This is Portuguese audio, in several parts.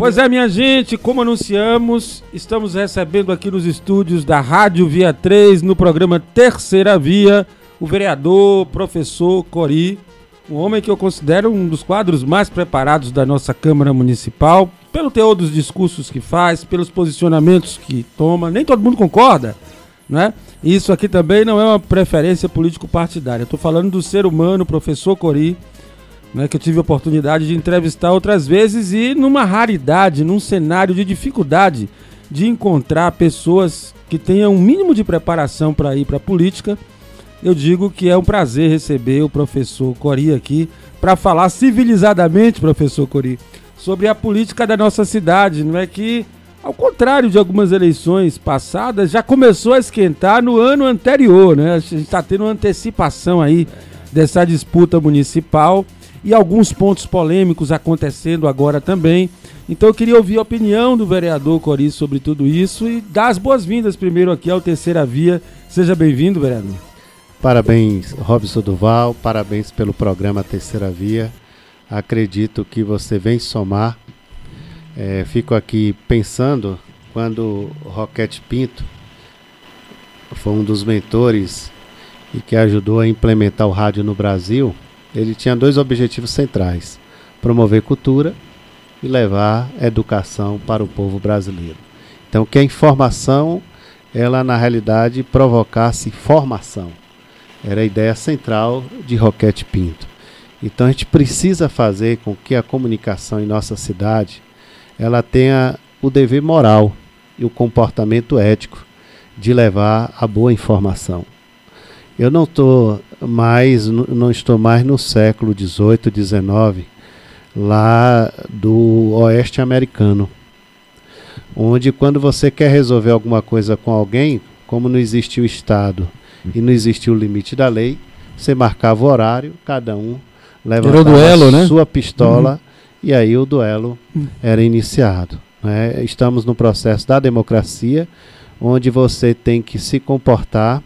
Pois é, minha gente, como anunciamos, estamos recebendo aqui nos estúdios da Rádio Via 3, no programa Terceira Via, o vereador, professor Cori, um homem que eu considero um dos quadros mais preparados da nossa Câmara Municipal, pelo teor dos discursos que faz, pelos posicionamentos que toma. Nem todo mundo concorda, né? Isso aqui também não é uma preferência político-partidária. Estou falando do ser humano, professor Cori, né, que eu tive a oportunidade de entrevistar outras vezes e numa raridade, num cenário de dificuldade de encontrar pessoas que tenham um mínimo de preparação para ir para a política, eu digo que é um prazer receber o professor Cori aqui para falar civilizadamente, professor Cori, sobre a política da nossa cidade. Não é que, ao contrário de algumas eleições passadas, já começou a esquentar no ano anterior, né? A gente está tendo uma antecipação aí dessa disputa municipal e alguns pontos polêmicos acontecendo agora também. Então eu queria ouvir a opinião do vereador Cori sobre tudo isso e dar as boas-vindas primeiro aqui ao Terceira Via. Seja bem-vindo, vereador. Parabéns, Robson Duval, parabéns pelo programa Terceira Via. Acredito que você vem somar. É, fico aqui pensando quando Roquete Pinto foi um dos mentores e que ajudou a implementar o rádio no Brasil ele tinha dois objetivos centrais: promover cultura e levar educação para o povo brasileiro. Então, que a informação, ela na realidade provocasse formação. Era a ideia central de Roquete Pinto. Então, a gente precisa fazer com que a comunicação em nossa cidade ela tenha o dever moral e o comportamento ético de levar a boa informação. Eu não estou mais, não estou mais no século XVIII, XIX, lá do oeste americano, onde quando você quer resolver alguma coisa com alguém, como não existe o Estado e não existe o limite da lei, você marcava o horário, cada um levantava duelo, a né? sua pistola uhum. e aí o duelo era iniciado. Né? Estamos no processo da democracia, onde você tem que se comportar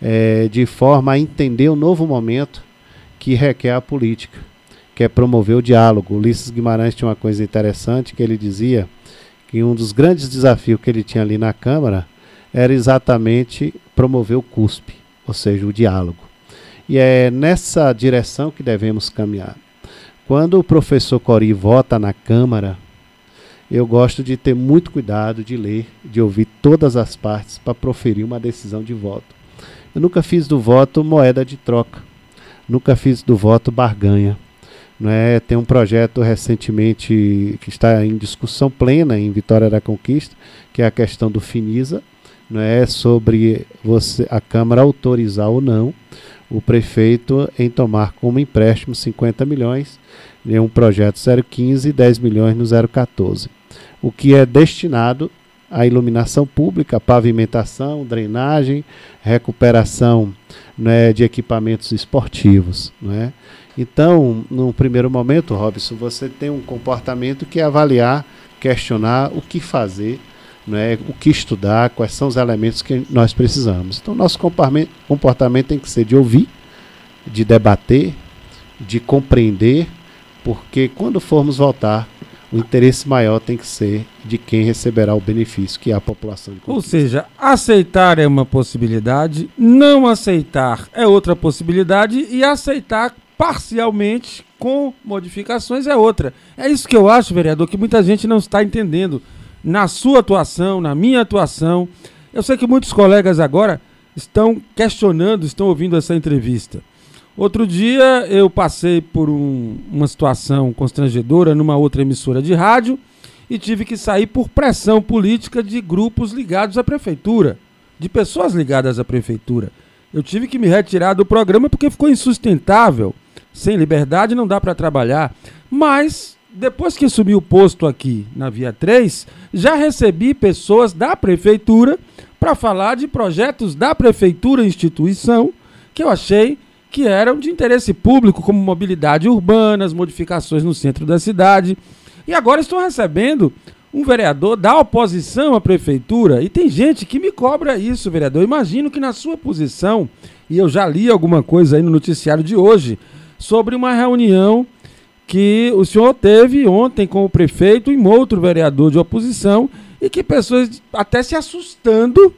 é, de forma a entender o novo momento que requer a política, que é promover o diálogo. Ulisses Guimarães tinha uma coisa interessante que ele dizia que um dos grandes desafios que ele tinha ali na Câmara era exatamente promover o CUSP, ou seja, o diálogo. E é nessa direção que devemos caminhar. Quando o professor Cori vota na Câmara, eu gosto de ter muito cuidado de ler, de ouvir todas as partes para proferir uma decisão de voto. Eu nunca fiz do voto moeda de troca. Nunca fiz do voto barganha. Não é? Tem um projeto recentemente que está em discussão plena em Vitória da Conquista, que é a questão do Finisa, não é sobre você a Câmara autorizar ou não o prefeito em tomar como empréstimo 50 milhões em um projeto 015 e 10 milhões no 014. O que é destinado a iluminação pública, pavimentação, drenagem, recuperação né, de equipamentos esportivos. Né? Então, no primeiro momento, Robson, você tem um comportamento que é avaliar, questionar o que fazer, né, o que estudar, quais são os elementos que nós precisamos. Então, nosso comportamento tem que ser de ouvir, de debater, de compreender, porque quando formos voltar o interesse maior tem que ser de quem receberá o benefício, que é a população de Ou seja, aceitar é uma possibilidade, não aceitar é outra possibilidade e aceitar parcialmente com modificações é outra. É isso que eu acho, vereador, que muita gente não está entendendo na sua atuação, na minha atuação. Eu sei que muitos colegas agora estão questionando, estão ouvindo essa entrevista. Outro dia eu passei por um, uma situação constrangedora numa outra emissora de rádio e tive que sair por pressão política de grupos ligados à prefeitura, de pessoas ligadas à prefeitura. Eu tive que me retirar do programa porque ficou insustentável. Sem liberdade não dá para trabalhar. Mas depois que assumi o posto aqui na Via 3, já recebi pessoas da prefeitura para falar de projetos da prefeitura instituição que eu achei que eram de interesse público, como mobilidade urbana, as modificações no centro da cidade. E agora estou recebendo um vereador da oposição à prefeitura. E tem gente que me cobra isso, vereador. Imagino que na sua posição, e eu já li alguma coisa aí no noticiário de hoje, sobre uma reunião que o senhor teve ontem com o prefeito e um outro vereador de oposição e que pessoas até se assustando,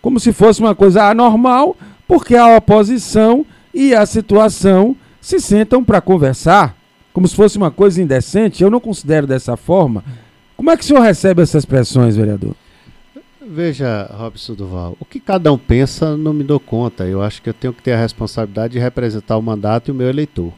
como se fosse uma coisa anormal, porque a oposição e a situação se sentam para conversar, como se fosse uma coisa indecente. Eu não considero dessa forma. Como é que o senhor recebe essas pressões, vereador? Veja, Robson Duval, o que cada um pensa não me dou conta. Eu acho que eu tenho que ter a responsabilidade de representar o mandato e o meu eleitor.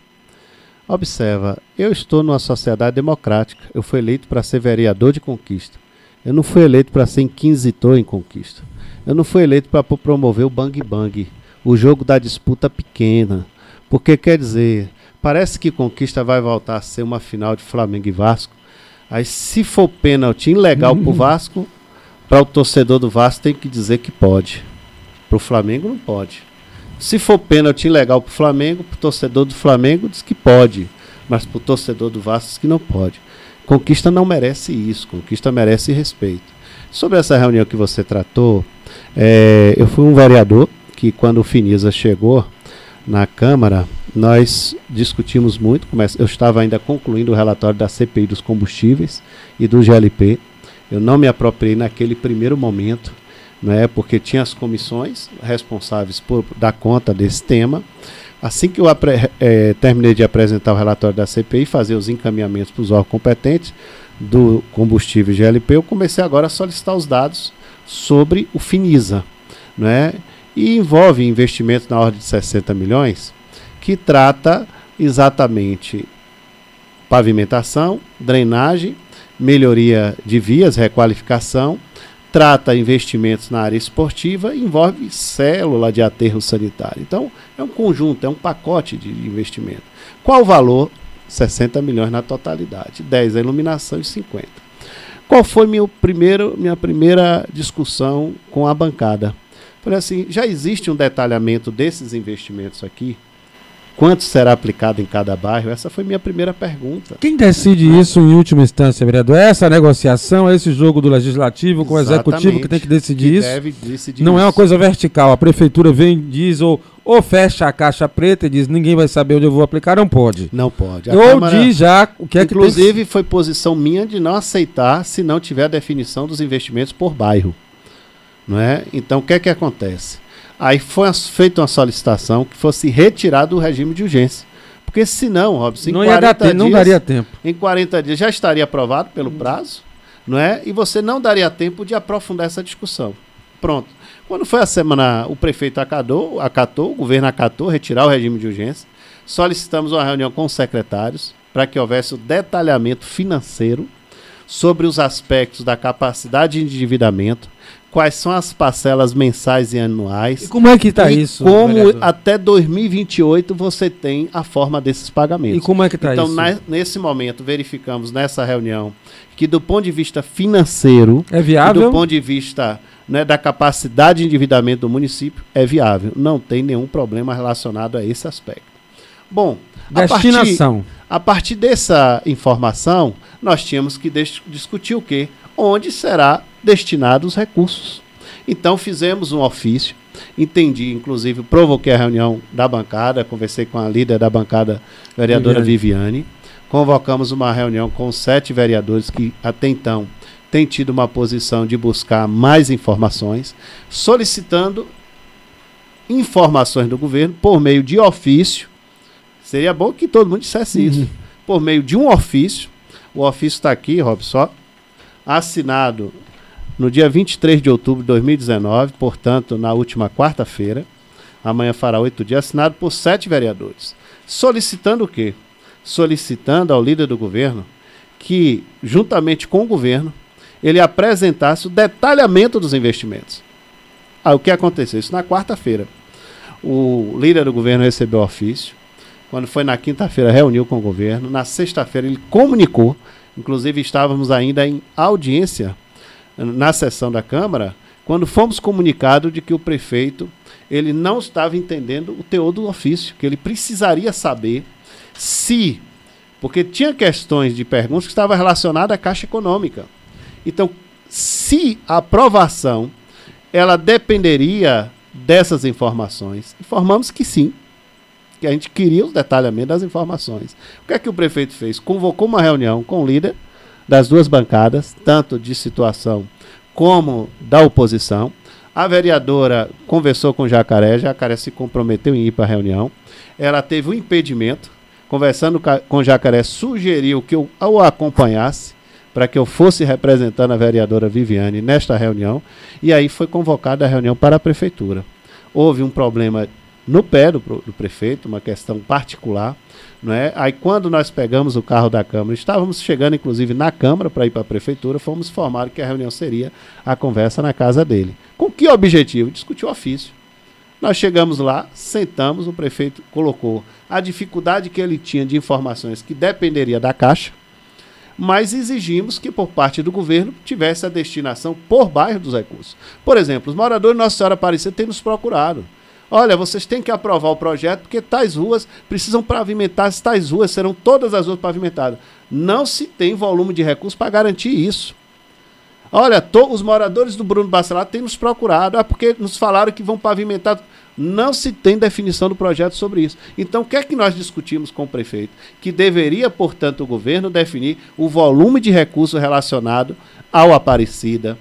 Observa, eu estou numa sociedade democrática. Eu fui eleito para ser vereador de conquista. Eu não fui eleito para ser inquisitor em conquista. Eu não fui eleito para promover o bang bang, o jogo da disputa pequena. Porque quer dizer, parece que conquista vai voltar a ser uma final de Flamengo e Vasco. Aí se for pênalti ilegal pro Vasco, para o torcedor do Vasco tem que dizer que pode. Para o Flamengo não pode. Se for pênalti ilegal para o Flamengo, para o torcedor do Flamengo diz que pode. Mas para o torcedor do Vasco diz que não pode. Conquista não merece isso. Conquista merece respeito. Sobre essa reunião que você tratou, é, eu fui um vereador que quando o Finisa chegou na Câmara, nós discutimos muito. Eu estava ainda concluindo o relatório da CPI dos combustíveis e do GLP. Eu não me apropriei naquele primeiro momento, né, porque tinha as comissões responsáveis por dar conta desse tema. Assim que eu é, terminei de apresentar o relatório da CPI, fazer os encaminhamentos para os órgãos competentes do combustível GLP, eu comecei agora a solicitar os dados sobre o Finisa, né? E envolve investimento na ordem de 60 milhões, que trata exatamente pavimentação, drenagem melhoria de vias, requalificação, trata investimentos na área esportiva envolve célula de aterro sanitário. Então, é um conjunto, é um pacote de investimento. Qual o valor? 60 milhões na totalidade, 10 a iluminação e 50. Qual foi meu primeiro, minha primeira discussão com a bancada? Falei assim, já existe um detalhamento desses investimentos aqui? Quanto será aplicado em cada bairro? Essa foi minha primeira pergunta. Quem decide isso em última instância, vereador? É essa negociação, é esse jogo do legislativo com Exatamente, o executivo que tem que decidir que isso? Deve decidir Não isso. é uma coisa vertical. A prefeitura vem, diz ou, ou fecha a caixa preta e diz ninguém vai saber onde eu vou aplicar, não pode. Não pode. A ou Câmara, diz já o que é que Inclusive foi posição minha de não aceitar se não tiver a definição dos investimentos por bairro. Não é? Então o que é que acontece? Aí foi feita uma solicitação que fosse retirado do regime de urgência. Porque senão, Robson, não, 40 dias, não daria tempo. Em 40 dias já estaria aprovado pelo prazo, não é? E você não daria tempo de aprofundar essa discussão. Pronto. Quando foi a semana, o prefeito acatou, acatou, o governo acatou, retirar o regime de urgência. Solicitamos uma reunião com os secretários para que houvesse o detalhamento financeiro sobre os aspectos da capacidade de endividamento, quais são as parcelas mensais e anuais. E como é que está isso? Como vereador? até 2028 você tem a forma desses pagamentos. E como é que está então, isso? Então, nesse momento, verificamos nessa reunião que do ponto de vista financeiro, é viável? do ponto de vista né, da capacidade de endividamento do município, é viável. Não tem nenhum problema relacionado a esse aspecto. Bom, destinação. A partir, a partir dessa informação, nós tínhamos que discutir o quê? Onde será destinados os recursos. Então fizemos um ofício, entendi, inclusive provoquei a reunião da bancada, conversei com a líder da bancada, vereadora Viviane. Viviane. Convocamos uma reunião com sete vereadores que até então têm tido uma posição de buscar mais informações, solicitando informações do governo por meio de ofício. Seria bom que todo mundo dissesse uhum. isso. Por meio de um ofício. O ofício está aqui, Robson, assinado no dia 23 de outubro de 2019, portanto, na última quarta-feira, amanhã fará oito dias, assinado por sete vereadores. Solicitando o quê? Solicitando ao líder do governo que, juntamente com o governo, ele apresentasse o detalhamento dos investimentos. Ah, o que aconteceu? Isso na quarta-feira. O líder do governo recebeu ofício. Quando foi na quinta-feira, reuniu com o governo. Na sexta-feira, ele comunicou. Inclusive, estávamos ainda em audiência na sessão da Câmara, quando fomos comunicados de que o prefeito ele não estava entendendo o teor do ofício, que ele precisaria saber se, porque tinha questões de perguntas que estavam relacionadas à Caixa Econômica. Então, se a aprovação ela dependeria dessas informações, informamos que sim, que a gente queria os detalhamentos das informações. O que é que o prefeito fez? Convocou uma reunião com o líder das duas bancadas, tanto de situação como da oposição. A vereadora conversou com o Jacaré, Jacaré se comprometeu em ir para a reunião. Ela teve um impedimento, conversando com o Jacaré, sugeriu que eu o acompanhasse para que eu fosse representando a vereadora Viviane nesta reunião, e aí foi convocada a reunião para a prefeitura. Houve um problema no pé do, do prefeito, uma questão particular, não é? Aí quando nós pegamos o carro da Câmara, estávamos chegando inclusive na Câmara para ir para a Prefeitura, fomos informados que a reunião seria a conversa na casa dele. Com que objetivo? Discutir o ofício. Nós chegamos lá, sentamos, o prefeito colocou a dificuldade que ele tinha de informações que dependeria da Caixa, mas exigimos que por parte do governo tivesse a destinação por bairro dos recursos. Por exemplo, os moradores de Nossa Senhora Aparecida têm nos procurado. Olha, vocês têm que aprovar o projeto porque tais ruas precisam pavimentar, tais ruas serão todas as ruas pavimentadas. Não se tem volume de recursos para garantir isso. Olha, to, os moradores do Bruno Bacelar têm nos procurado, é porque nos falaram que vão pavimentar. Não se tem definição do projeto sobre isso. Então, o que é que nós discutimos com o prefeito? Que deveria, portanto, o governo definir o volume de recursos relacionado ao Aparecida,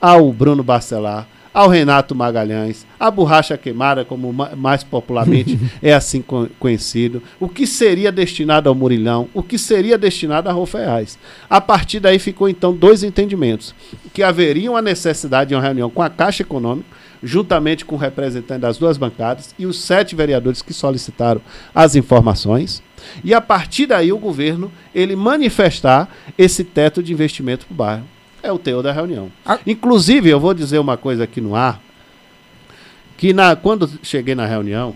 ao Bruno Bacelar, ao Renato Magalhães, a borracha queimada, como mais popularmente é assim conhecido, o que seria destinado ao Murilhão, o que seria destinado a Rofeais. A partir daí ficou então dois entendimentos, que haveria uma necessidade de uma reunião com a Caixa Econômica, juntamente com o representante das duas bancadas e os sete vereadores que solicitaram as informações, e a partir daí o governo ele manifestar esse teto de investimento para o bairro. É o teor da reunião. Ah. Inclusive, eu vou dizer uma coisa aqui no ar, que na, quando cheguei na reunião,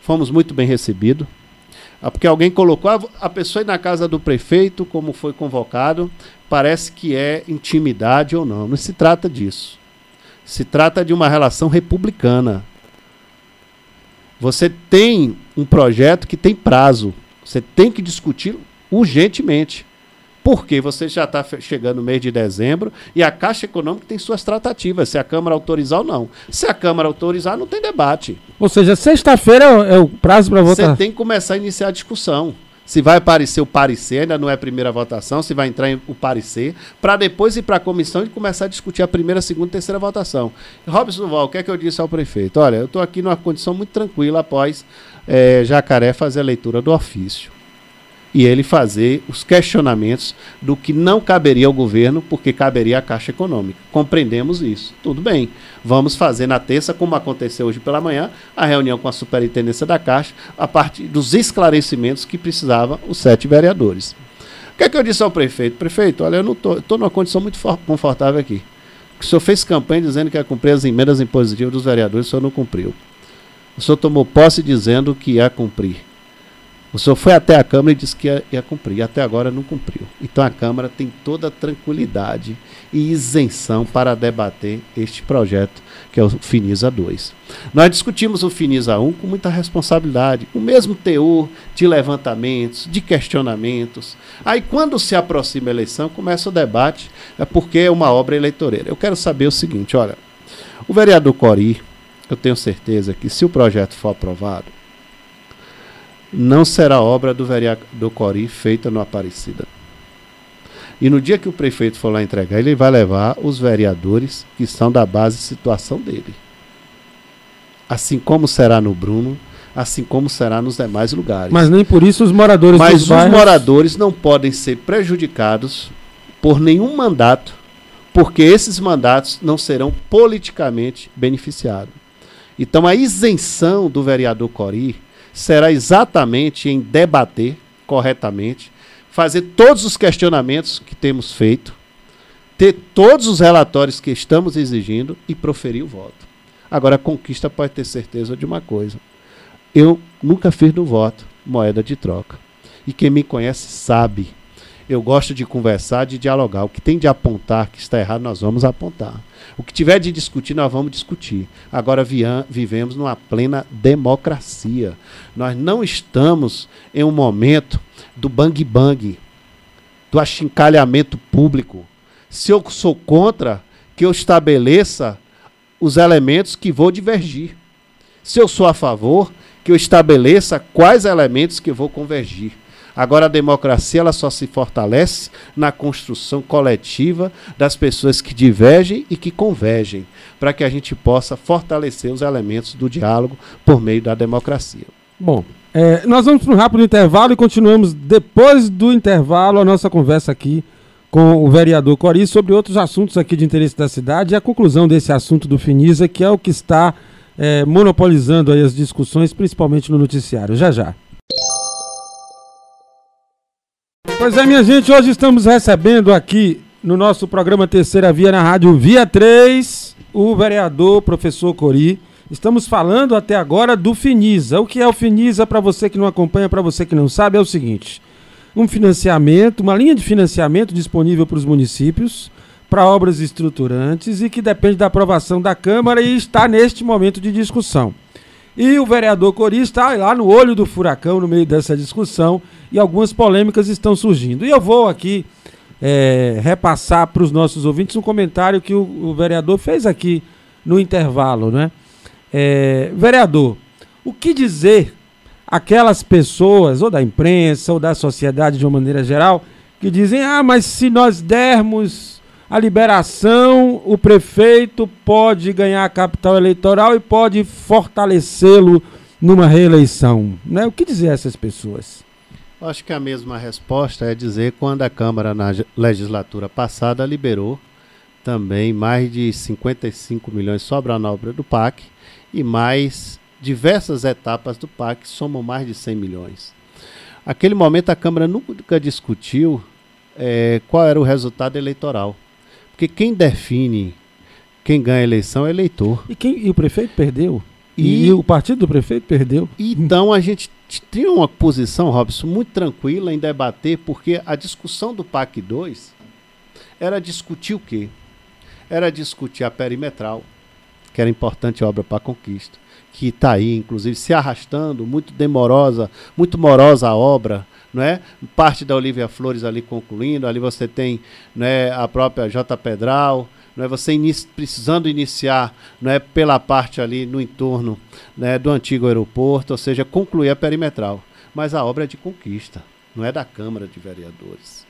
fomos muito bem recebidos, ah, porque alguém colocou a, a pessoa ir na casa do prefeito, como foi convocado, parece que é intimidade ou não. Não se trata disso. Se trata de uma relação republicana. Você tem um projeto que tem prazo. Você tem que discutir urgentemente porque você já está chegando no mês de dezembro e a Caixa Econômica tem suas tratativas, se a Câmara autorizar ou não. Se a Câmara autorizar, não tem debate. Ou seja, sexta-feira é o prazo para votar. Você tem que começar a iniciar a discussão. Se vai aparecer o parecer, ainda não é a primeira votação, se vai entrar o parecer, para depois ir para a comissão e começar a discutir a primeira, segunda e terceira votação. Robson Val, o que é que eu disse ao prefeito? Olha, eu estou aqui numa condição muito tranquila após é, Jacaré fazer a leitura do ofício e ele fazer os questionamentos do que não caberia ao governo, porque caberia à Caixa Econômica. Compreendemos isso. Tudo bem. Vamos fazer na terça, como aconteceu hoje pela manhã, a reunião com a superintendência da Caixa, a partir dos esclarecimentos que precisavam os sete vereadores. O que é que eu disse ao prefeito? Prefeito, olha, eu não estou numa condição muito confortável aqui. O senhor fez campanha dizendo que ia cumprir as emendas impositivas dos vereadores, o senhor não cumpriu. O senhor tomou posse dizendo que ia cumprir. O senhor foi até a Câmara e disse que ia, ia cumprir, e até agora não cumpriu. Então a Câmara tem toda a tranquilidade e isenção para debater este projeto, que é o Finisa 2. Nós discutimos o Finisa 1 com muita responsabilidade, o mesmo teor de levantamentos, de questionamentos. Aí, quando se aproxima a eleição, começa o debate, é porque é uma obra eleitoreira. Eu quero saber o seguinte: olha, o vereador Cori, eu tenho certeza que se o projeto for aprovado, não será obra do vereador Cori feita no Aparecida. E no dia que o prefeito for lá entregar, ele vai levar os vereadores que são da base situação dele. Assim como será no Bruno, assim como será nos demais lugares. Mas nem por isso os moradores Mas os bairros... moradores não podem ser prejudicados por nenhum mandato, porque esses mandatos não serão politicamente beneficiados. Então a isenção do vereador Cori será exatamente em debater corretamente, fazer todos os questionamentos que temos feito, ter todos os relatórios que estamos exigindo e proferir o voto. Agora, a conquista pode ter certeza de uma coisa. Eu nunca fiz no voto moeda de troca. E quem me conhece sabe. Eu gosto de conversar, de dialogar. O que tem de apontar que está errado, nós vamos apontar. O que tiver de discutir, nós vamos discutir. Agora vivemos numa plena democracia. Nós não estamos em um momento do bang bang, do achincalhamento público. Se eu sou contra, que eu estabeleça os elementos que vou divergir. Se eu sou a favor, que eu estabeleça quais elementos que eu vou convergir. Agora a democracia ela só se fortalece na construção coletiva das pessoas que divergem e que convergem, para que a gente possa fortalecer os elementos do diálogo por meio da democracia. Bom, é, nós vamos para um rápido intervalo e continuamos depois do intervalo a nossa conversa aqui com o vereador Cori sobre outros assuntos aqui de interesse da cidade e a conclusão desse assunto do Finisa, que é o que está é, monopolizando as discussões, principalmente no noticiário. Já já. Pois é, minha gente, hoje estamos recebendo aqui no nosso programa Terceira Via na Rádio Via 3 o vereador professor Cori. Estamos falando até agora do Finisa. O que é o Finisa, para você que não acompanha, para você que não sabe, é o seguinte: um financiamento, uma linha de financiamento disponível para os municípios para obras estruturantes e que depende da aprovação da Câmara e está neste momento de discussão. E o vereador Cori está lá no olho do furacão no meio dessa discussão e algumas polêmicas estão surgindo. E eu vou aqui é, repassar para os nossos ouvintes um comentário que o, o, vereador fez aqui no intervalo. Né? É, vereador, o que dizer aquelas pessoas, ou da imprensa, ou da sociedade de uma maneira geral, que dizem: ah, mas se nós dermos a liberação, o prefeito pode ganhar capital eleitoral e pode fortalecê-lo numa reeleição. Né? O que dizer a essas pessoas? Acho que a mesma resposta é dizer quando a Câmara, na legislatura passada, liberou também mais de 55 milhões sobre a obra do PAC e mais diversas etapas do PAC somam mais de 100 milhões. Aquele momento a Câmara nunca discutiu é, qual era o resultado eleitoral. Porque quem define quem ganha a eleição é eleitor. E, quem, e o prefeito perdeu? E, e, o partido do prefeito perdeu? Então a gente tinha uma posição, Robson, muito tranquila em debater, porque a discussão do PAC 2 era discutir o quê? Era discutir a perimetral, que era importante obra para a conquista, que está aí, inclusive, se arrastando, muito demorosa, muito morosa a obra, não é? Parte da Olivia Flores ali concluindo, ali você tem né, a própria J. Pedral, não é? Você inici precisando iniciar não é, pela parte ali no entorno né, do antigo aeroporto, ou seja, concluir a perimetral. Mas a obra é de conquista, não é da Câmara de Vereadores.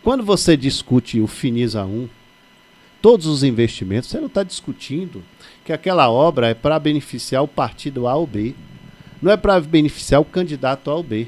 Quando você discute o Finisa 1, todos os investimentos, você não está discutindo que aquela obra é para beneficiar o partido A ou B. Não é para beneficiar o candidato A ou B.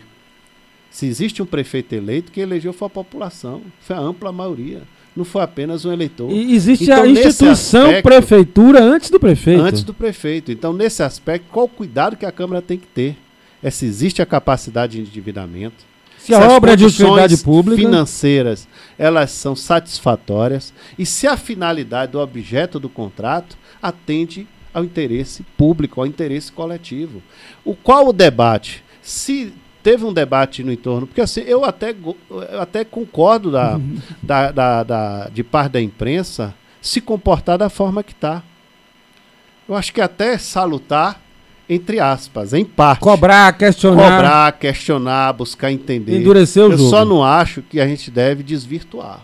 Se existe um prefeito eleito, quem elegeu foi a população, foi a ampla maioria. Não foi apenas um eleitor. E existe então, a instituição aspecto, prefeitura antes do prefeito. Antes do prefeito. Então, nesse aspecto, qual o cuidado que a Câmara tem que ter? É se existe a capacidade de endividamento. Se, se a obra é de utilidade pública. financeiras elas são satisfatórias e se a finalidade do objeto do contrato atende ao interesse público, ao interesse coletivo. O qual o debate? Se teve um debate no entorno, porque assim, eu até, eu até concordo da, uhum. da, da, da, de parte da imprensa se comportar da forma que está. Eu acho que até salutar, entre aspas, em parte. Cobrar, questionar. Cobrar, questionar, buscar entender. Endurecer o eu jogo. só não acho que a gente deve desvirtuar.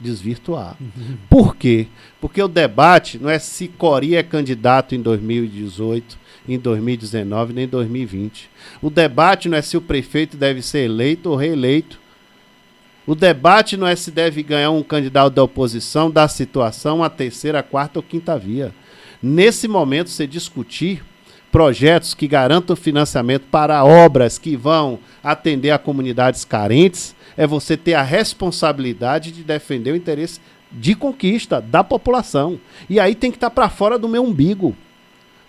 Desvirtuar. Por quê? Porque o debate não é se Cori é candidato em 2018 em 2019 nem 2020. O debate não é se o prefeito deve ser eleito ou reeleito. O debate não é se deve ganhar um candidato da oposição da situação, a terceira, quarta ou quinta via. Nesse momento, você discutir projetos que garantam financiamento para obras que vão atender a comunidades carentes, é você ter a responsabilidade de defender o interesse de conquista da população. E aí tem que estar para fora do meu umbigo.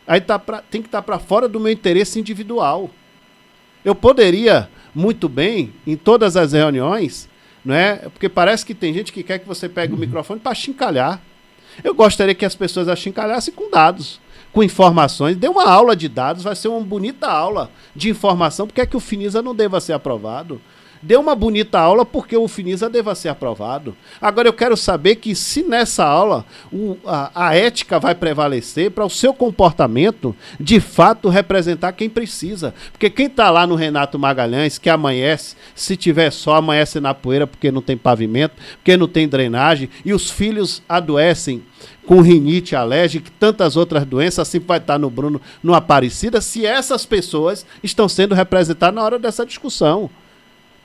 Aí tá pra, tem que estar tá para fora do meu interesse individual. Eu poderia, muito bem, em todas as reuniões, não é? Porque parece que tem gente que quer que você pegue o uhum. microfone para chincalhar. Eu gostaria que as pessoas achincalhassem com dados, com informações. Dê uma aula de dados, vai ser uma bonita aula de informação, porque é que o Finisa não deva ser aprovado. Deu uma bonita aula porque o Finisa deva ser aprovado. Agora eu quero saber que se nessa aula o, a, a ética vai prevalecer para o seu comportamento de fato representar quem precisa. Porque quem está lá no Renato Magalhães, que amanhece, se tiver só, amanhece na poeira porque não tem pavimento, porque não tem drenagem, e os filhos adoecem com rinite alérgica e tantas outras doenças, assim vai estar no Bruno, no Aparecida, se essas pessoas estão sendo representadas na hora dessa discussão.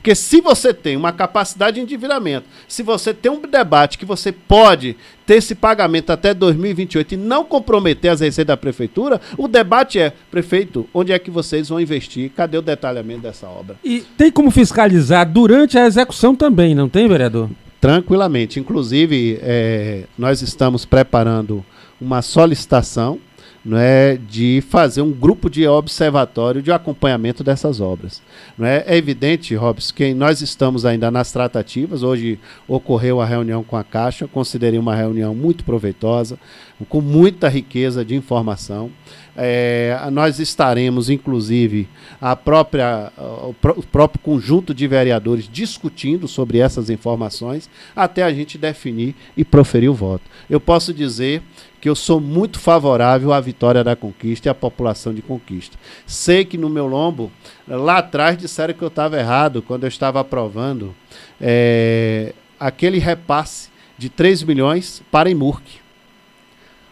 Porque se você tem uma capacidade de endividamento, se você tem um debate que você pode ter esse pagamento até 2028 e não comprometer as receitas da prefeitura, o debate é, prefeito, onde é que vocês vão investir? Cadê o detalhamento dessa obra? E tem como fiscalizar durante a execução também, não tem, vereador? Tranquilamente. Inclusive, é, nós estamos preparando uma solicitação não é, de fazer um grupo de observatório de acompanhamento dessas obras. Não é? é evidente, Robson, que nós estamos ainda nas tratativas. Hoje ocorreu a reunião com a Caixa, considerei uma reunião muito proveitosa, com muita riqueza de informação. É, nós estaremos, inclusive, a própria, o, o próprio conjunto de vereadores discutindo sobre essas informações até a gente definir e proferir o voto. Eu posso dizer que eu sou muito favorável à vitória da conquista e à população de conquista. Sei que no meu lombo, lá atrás disseram que eu estava errado quando eu estava aprovando é, aquele repasse de 3 milhões para Imurque.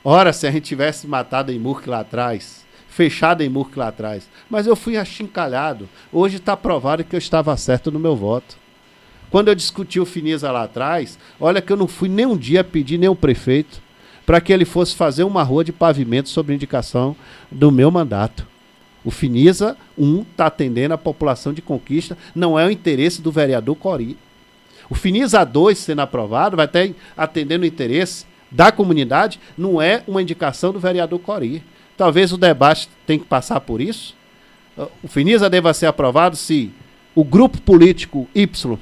Ora, se a gente tivesse matado a Imurque lá atrás, fechado a Imurque lá atrás. Mas eu fui achincalhado. Hoje está provado que eu estava certo no meu voto. Quando eu discuti o Finisa lá atrás, olha que eu não fui nem um dia pedir nem o prefeito para que ele fosse fazer uma rua de pavimento sobre indicação do meu mandato. O Finisa 1 está atendendo a população de conquista, não é o interesse do vereador Cori. O Finisa 2 sendo aprovado vai estar atendendo o interesse da comunidade, não é uma indicação do vereador Cori. Talvez o debate tenha que passar por isso. O Finisa deva ser aprovado se o grupo político Y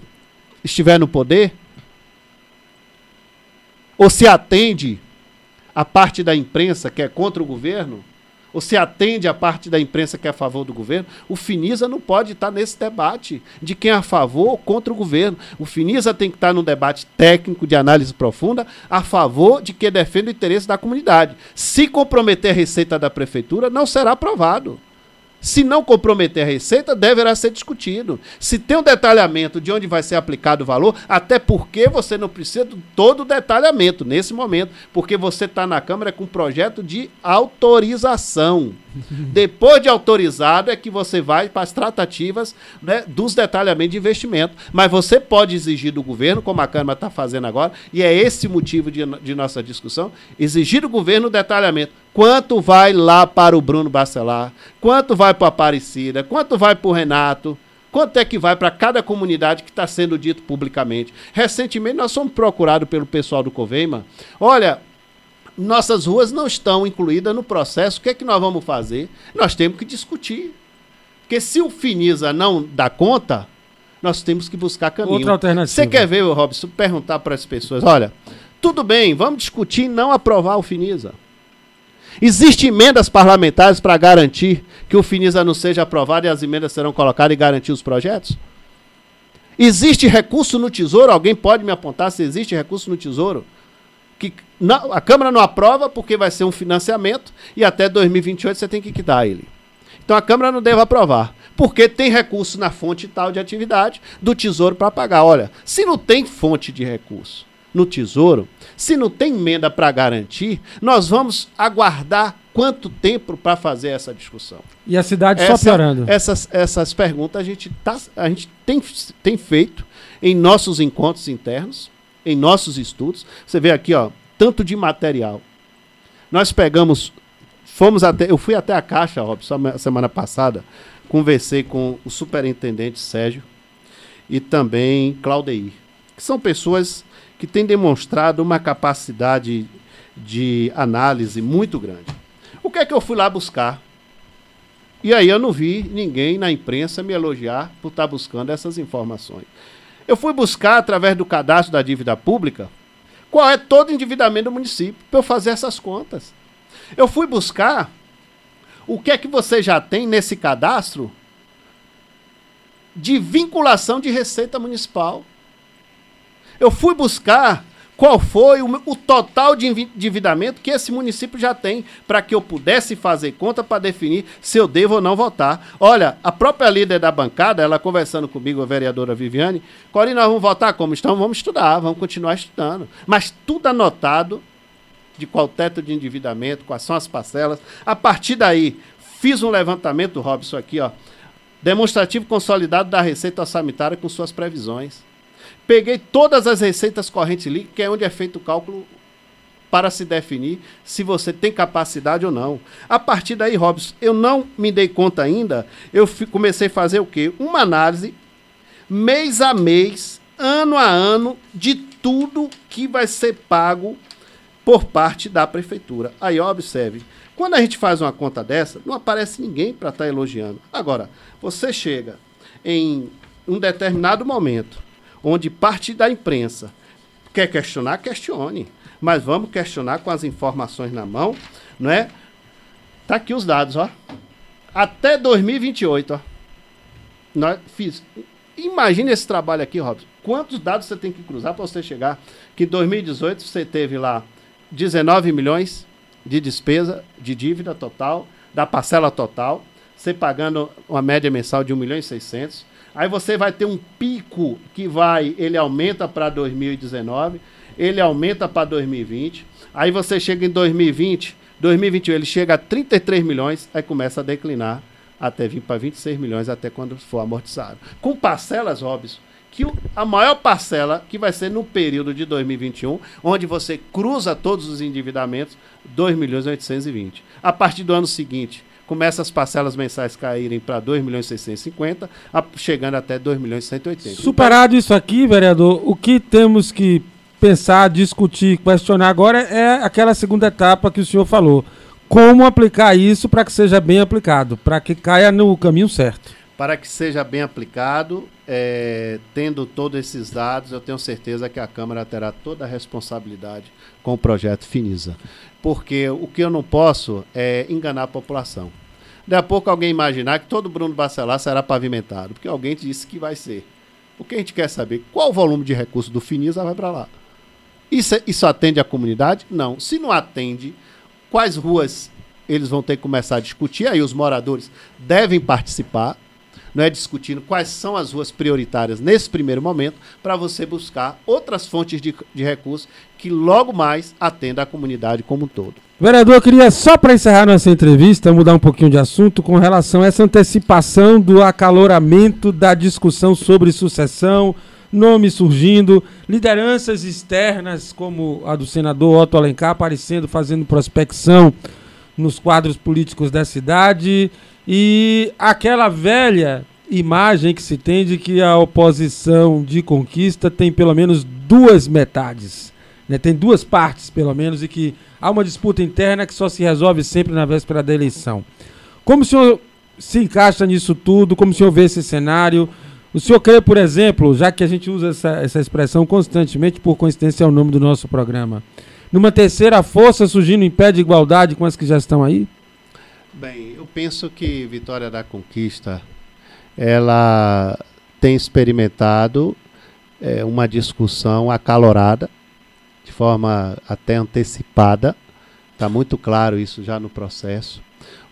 estiver no poder, ou se atende a parte da imprensa que é contra o governo, se atende a parte da imprensa que é a favor do governo, o Finisa não pode estar nesse debate de quem é a favor ou contra o governo. O Finisa tem que estar num debate técnico de análise profunda a favor de quem defende o interesse da comunidade. Se comprometer a receita da prefeitura, não será aprovado. Se não comprometer a receita, deverá ser discutido. Se tem um detalhamento de onde vai ser aplicado o valor, até porque você não precisa de todo o detalhamento nesse momento, porque você está na Câmara com um projeto de autorização. Depois de autorizado é que você vai para as tratativas né, dos detalhamentos de investimento. Mas você pode exigir do governo, como a Câmara está fazendo agora, e é esse o motivo de, de nossa discussão, exigir do governo o detalhamento Quanto vai lá para o Bruno Bacelar? Quanto vai para a Aparecida? Quanto vai para o Renato? Quanto é que vai para cada comunidade que está sendo dito publicamente? Recentemente nós fomos procurados pelo pessoal do Coveima. Olha, nossas ruas não estão incluídas no processo. O que é que nós vamos fazer? Nós temos que discutir. Porque se o Finisa não dá conta, nós temos que buscar caminho. Outra alternativa. Você quer ver, Robson, perguntar para as pessoas, olha, tudo bem, vamos discutir não aprovar o Finisa. Existem emendas parlamentares para garantir que o FINISA não seja aprovado e as emendas serão colocadas e garantir os projetos? Existe recurso no Tesouro? Alguém pode me apontar se existe recurso no Tesouro? Que não, a Câmara não aprova porque vai ser um financiamento e até 2028 você tem que quitar ele. Então a Câmara não deve aprovar. Porque tem recurso na fonte tal de atividade do Tesouro para pagar. Olha, se não tem fonte de recurso no Tesouro, se não tem emenda para garantir, nós vamos aguardar quanto tempo para fazer essa discussão? E a cidade essa, só piorando. Essas, essas perguntas a gente, tá, a gente tem, tem feito em nossos encontros internos, em nossos estudos. Você vê aqui, ó, tanto de material. Nós pegamos, fomos até, eu fui até a Caixa, Robson, semana passada, conversei com o superintendente Sérgio e também Claudeir, que são pessoas que tem demonstrado uma capacidade de análise muito grande. O que é que eu fui lá buscar? E aí eu não vi ninguém na imprensa me elogiar por estar buscando essas informações. Eu fui buscar, através do cadastro da dívida pública, qual é todo o endividamento do município, para eu fazer essas contas. Eu fui buscar o que é que você já tem nesse cadastro de vinculação de receita municipal. Eu fui buscar qual foi o, o, total de endividamento que esse município já tem para que eu pudesse fazer conta para definir se eu devo ou não votar. Olha, a própria líder da bancada, ela conversando comigo, a vereadora Viviane, Corina, nós vamos votar como estamos? Vamos estudar, vamos continuar estudando. Mas tudo anotado de qual teto de endividamento, quais são as parcelas. A partir daí, fiz um levantamento, Robson, aqui, ó, demonstrativo consolidado da receita orçamentária com suas previsões. Peguei todas as receitas correntes líquidas, que é onde é feito o cálculo para se definir se você tem capacidade ou não. A partir daí, Robson, eu não me dei conta ainda, eu comecei a fazer o quê? Uma análise mês a mês, ano a ano, de tudo que vai ser pago por parte da prefeitura. Aí, observe, quando a gente faz uma conta dessa, não aparece ninguém para estar tá elogiando. Agora, você chega em um determinado momento onde parte da imprensa quer questionar, questione. Mas vamos questionar com as informações na mão, não é? Tá aqui os dados, ó. Até 2028, ó. Nós fiz. Imagina esse trabalho aqui, Robson. Quantos dados você tem que cruzar para você chegar que em 2018 você teve lá 19 milhões de despesa de dívida total, da parcela total, você pagando uma média mensal de 1 milhão e 600. Aí você vai ter um pico que vai, ele aumenta para 2019, ele aumenta para 2020. Aí você chega em 2020, 2021 ele chega a 33 milhões, aí começa a declinar até vir para 26 milhões até quando for amortizado. Com parcelas, Robson, que a maior parcela, que vai ser no período de 2021, onde você cruza todos os endividamentos, 2 milhões 820. A partir do ano seguinte, começa as parcelas mensais caírem para 2 milhões 650, chegando até 2 milhões 180. Superado isso aqui, vereador, o que temos que pensar, discutir, questionar agora é aquela segunda etapa que o senhor falou. Como aplicar isso para que seja bem aplicado, para que caia no caminho certo? Para que seja bem aplicado, é, tendo todos esses dados, eu tenho certeza que a Câmara terá toda a responsabilidade com o projeto Finisa. Porque o que eu não posso é enganar a população. Daqui a pouco alguém imaginar que todo Bruno Bacelar será pavimentado, porque alguém disse que vai ser. O que a gente quer saber? Qual o volume de recursos do Finisa vai para lá? Isso, isso atende a comunidade? Não. Se não atende, quais ruas eles vão ter que começar a discutir? Aí os moradores devem participar, não é discutindo quais são as ruas prioritárias nesse primeiro momento, para você buscar outras fontes de, de recursos que logo mais atenda a comunidade como um todo. Vereador, eu queria só para encerrar nossa entrevista, mudar um pouquinho de assunto com relação a essa antecipação do acaloramento da discussão sobre sucessão, nomes surgindo, lideranças externas como a do senador Otto Alencar aparecendo, fazendo prospecção nos quadros políticos da cidade e aquela velha imagem que se tem de que a oposição de conquista tem pelo menos duas metades, né? tem duas partes pelo menos e que há uma disputa interna que só se resolve sempre na véspera da eleição. Como o senhor se encaixa nisso tudo? Como o senhor vê esse cenário? O senhor crê, por exemplo, já que a gente usa essa, essa expressão constantemente, por coincidência é o nome do nosso programa, numa terceira força surgindo em pé de igualdade com as que já estão aí? Bem, eu penso que Vitória da Conquista ela tem experimentado é, uma discussão acalorada de forma até antecipada. Está muito claro isso já no processo.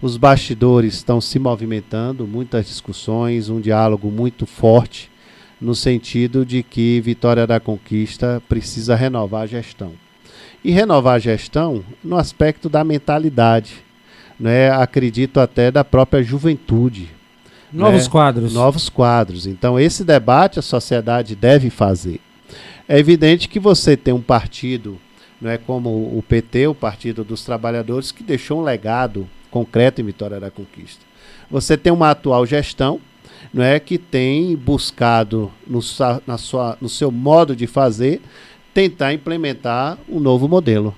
Os bastidores estão se movimentando, muitas discussões, um diálogo muito forte, no sentido de que Vitória da Conquista precisa renovar a gestão. E renovar a gestão no aspecto da mentalidade, né? acredito até da própria juventude. Novos né? quadros. Novos quadros. Então, esse debate a sociedade deve fazer. É evidente que você tem um partido, não é como o PT, o Partido dos Trabalhadores, que deixou um legado concreto em Vitória da Conquista. Você tem uma atual gestão, não é que tem buscado no, na sua, no seu modo de fazer tentar implementar um novo modelo.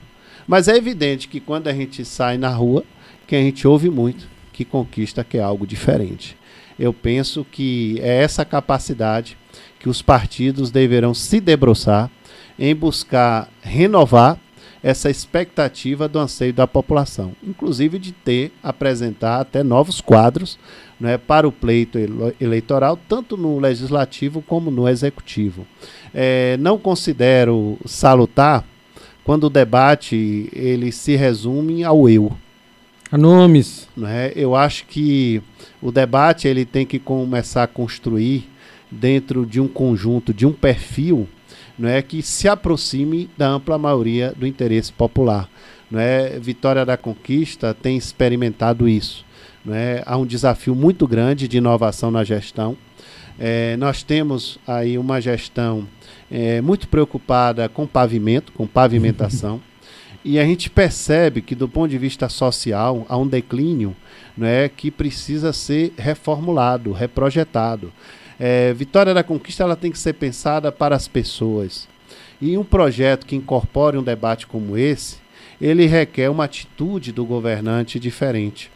Mas é evidente que quando a gente sai na rua, que a gente ouve muito que conquista que é algo diferente. Eu penso que é essa capacidade que os partidos deverão se debruçar em buscar renovar essa expectativa do anseio da população, inclusive de ter, apresentar até novos quadros né, para o pleito eleitoral, tanto no legislativo como no executivo. É, não considero salutar quando o debate ele se resume ao eu. A nomes. Né? Eu acho que o debate ele tem que começar a construir dentro de um conjunto, de um perfil não é que se aproxime da ampla maioria do interesse popular. Não é? Vitória da Conquista tem experimentado isso. Não é? Há um desafio muito grande de inovação na gestão. É, nós temos aí uma gestão é, muito preocupada com pavimento, com pavimentação. e a gente percebe que, do ponto de vista social, há um declínio não é, que precisa ser reformulado, reprojetado. É, Vitória da Conquista ela tem que ser pensada para as pessoas. E um projeto que incorpore um debate como esse, ele requer uma atitude do governante diferente.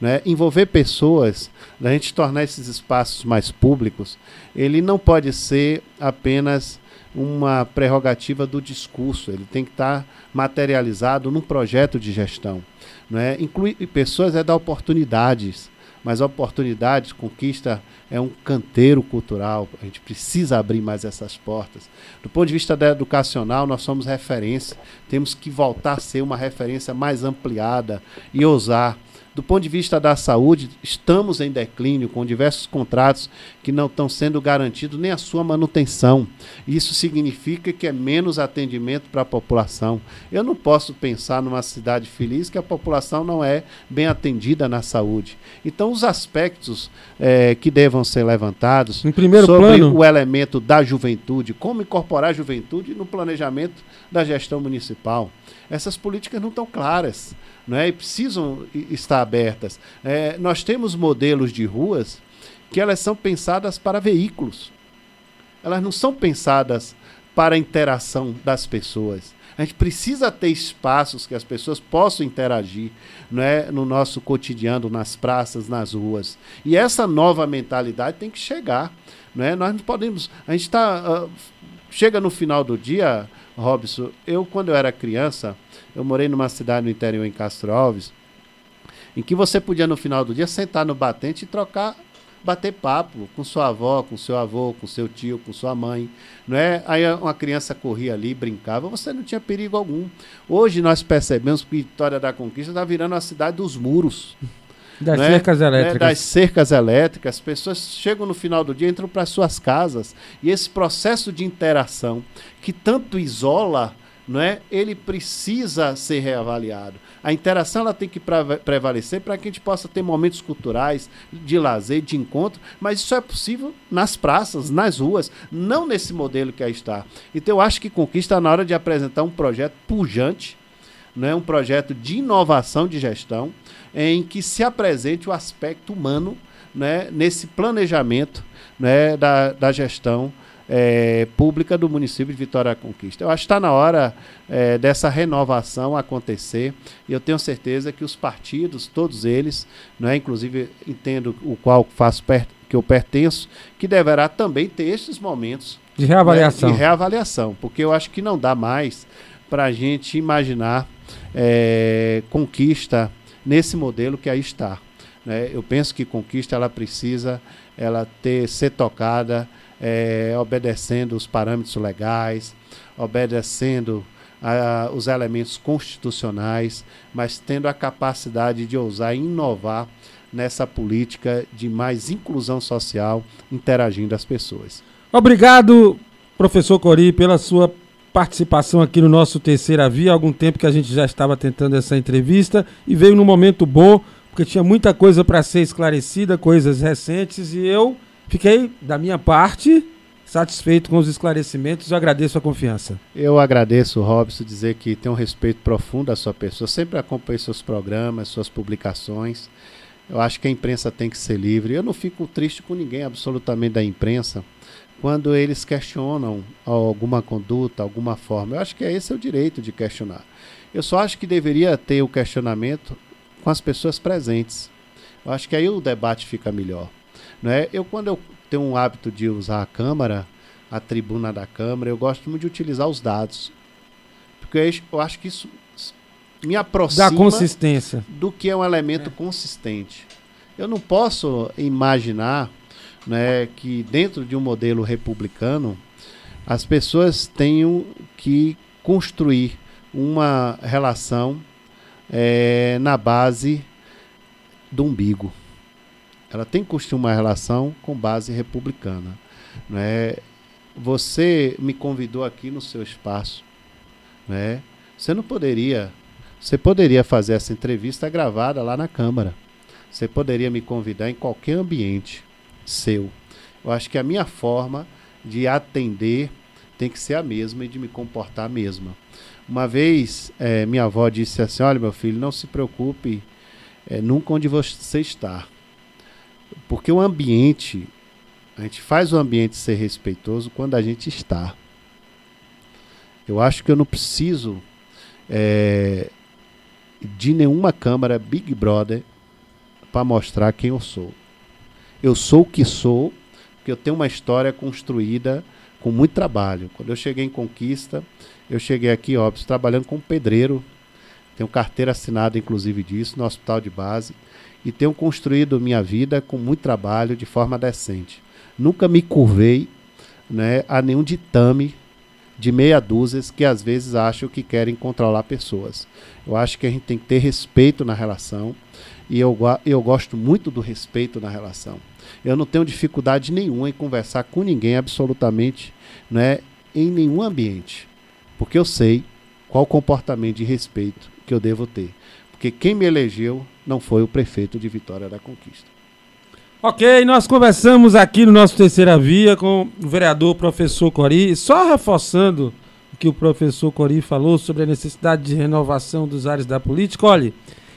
Né? Envolver pessoas, a gente tornar esses espaços mais públicos, ele não pode ser apenas uma prerrogativa do discurso, ele tem que estar materializado num projeto de gestão. Né? Incluir pessoas é dar oportunidades, mas oportunidades, conquista é um canteiro cultural. A gente precisa abrir mais essas portas. Do ponto de vista educacional, nós somos referência. Temos que voltar a ser uma referência mais ampliada e ousar do ponto de vista da saúde, estamos em declínio com diversos contratos que não estão sendo garantidos nem a sua manutenção. Isso significa que é menos atendimento para a população. Eu não posso pensar numa cidade feliz que a população não é bem atendida na saúde. Então, os aspectos é, que devam ser levantados em primeiro sobre plano, o elemento da juventude, como incorporar a juventude no planejamento da gestão municipal. Essas políticas não estão claras né, e precisam estar abertas. É, nós temos modelos de ruas que elas são pensadas para veículos. Elas não são pensadas para a interação das pessoas. A gente precisa ter espaços que as pessoas possam interagir né, no nosso cotidiano, nas praças, nas ruas. E essa nova mentalidade tem que chegar. Né? Nós não podemos. A gente está. Uh, chega no final do dia, Robson. Eu, quando eu era criança, eu morei numa cidade no interior, em Castro Alves, em que você podia, no final do dia, sentar no batente e trocar, bater papo com sua avó, com seu avô, com seu tio, com sua mãe. Não é? Aí uma criança corria ali, brincava, você não tinha perigo algum. Hoje nós percebemos que Vitória da Conquista está virando a cidade dos muros. Das né? cercas né, elétricas. das cercas elétricas. As pessoas chegam no final do dia, entram para suas casas. E esse processo de interação que tanto isola não é? ele precisa ser reavaliado. A interação ela tem que prevalecer para que a gente possa ter momentos culturais, de lazer, de encontro, mas isso é possível nas praças, nas ruas, não nesse modelo que aí está. Então eu acho que Conquista na hora de apresentar um projeto pujante, é um projeto de inovação de gestão, em que se apresente o aspecto humano né, nesse planejamento né, da, da gestão é, pública do município de Vitória da Conquista. Eu acho que está na hora é, dessa renovação acontecer e eu tenho certeza que os partidos, todos eles, é, inclusive entendo o qual faço que eu pertenço, que deverá também ter estes momentos de reavaliação. Né, de reavaliação, porque eu acho que não dá mais para a gente imaginar é, conquista nesse modelo que aí está. Né? Eu penso que conquista ela precisa ela ter ser tocada é, obedecendo os parâmetros legais, obedecendo a, os elementos constitucionais, mas tendo a capacidade de ousar inovar nessa política de mais inclusão social, interagindo as pessoas. Obrigado, professor Cori, pela sua participação aqui no nosso Terceira Via. Há algum tempo que a gente já estava tentando essa entrevista e veio num momento bom, porque tinha muita coisa para ser esclarecida, coisas recentes, e eu Fiquei, da minha parte, satisfeito com os esclarecimentos e agradeço a confiança. Eu agradeço, Robson, dizer que tenho um respeito profundo à sua pessoa. Sempre acompanho seus programas, suas publicações. Eu acho que a imprensa tem que ser livre. Eu não fico triste com ninguém, absolutamente, da imprensa, quando eles questionam alguma conduta, alguma forma. Eu acho que esse é o direito de questionar. Eu só acho que deveria ter o questionamento com as pessoas presentes. Eu acho que aí o debate fica melhor. Né? Eu, quando eu tenho um hábito de usar a câmera, a tribuna da câmara, eu gosto muito de utilizar os dados. Porque eu acho que isso me aproxima da consistência do que é um elemento é. consistente. Eu não posso imaginar né, que dentro de um modelo republicano as pessoas tenham que construir uma relação é, na base do umbigo. Ela tem que construir uma relação com base republicana. Né? Você me convidou aqui no seu espaço. Né? Você não poderia. Você poderia fazer essa entrevista gravada lá na Câmara. Você poderia me convidar em qualquer ambiente seu. Eu acho que a minha forma de atender tem que ser a mesma e de me comportar a mesma. Uma vez, é, minha avó disse assim: Olha, meu filho, não se preocupe é, nunca onde você está. Porque o ambiente, a gente faz o ambiente ser respeitoso quando a gente está. Eu acho que eu não preciso é, de nenhuma câmera Big Brother para mostrar quem eu sou. Eu sou o que sou, porque eu tenho uma história construída com muito trabalho. Quando eu cheguei em Conquista, eu cheguei aqui, óbvio, trabalhando como pedreiro. Tenho carteira assinada, inclusive, disso, no hospital de base. E tenho construído minha vida com muito trabalho, de forma decente. Nunca me curvei né, a nenhum ditame de meia dúzia que às vezes acham que querem controlar pessoas. Eu acho que a gente tem que ter respeito na relação. E eu, eu gosto muito do respeito na relação. Eu não tenho dificuldade nenhuma em conversar com ninguém, absolutamente, né, em nenhum ambiente. Porque eu sei qual comportamento de respeito que eu devo ter. Porque quem me elegeu não foi o prefeito de Vitória da Conquista. Ok, nós conversamos aqui no nosso Terceira Via com o vereador professor Cori, só reforçando o que o professor Cori falou sobre a necessidade de renovação dos áreas da política. Olha,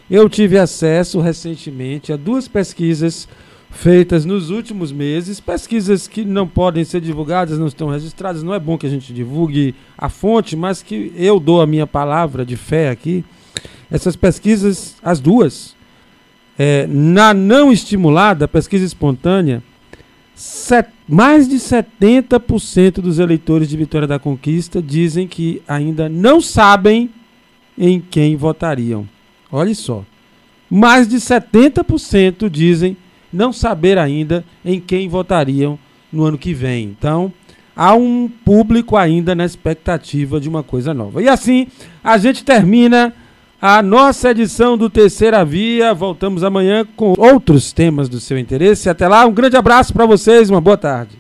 eu tive acesso recentemente a duas pesquisas feitas nos últimos meses, pesquisas que não podem ser divulgadas, não estão registradas, não é bom que a gente divulgue a fonte, mas que eu dou a minha palavra de fé aqui. Essas pesquisas, as duas, é, na não estimulada, pesquisa espontânea, set, mais de 70% dos eleitores de Vitória da Conquista dizem que ainda não sabem em quem votariam. Olha só. Mais de 70% dizem não saber ainda em quem votariam no ano que vem. Então, há um público ainda na expectativa de uma coisa nova. E assim, a gente termina a nossa edição do Terceira Via. Voltamos amanhã com outros temas do seu interesse. Até lá, um grande abraço para vocês, uma boa tarde.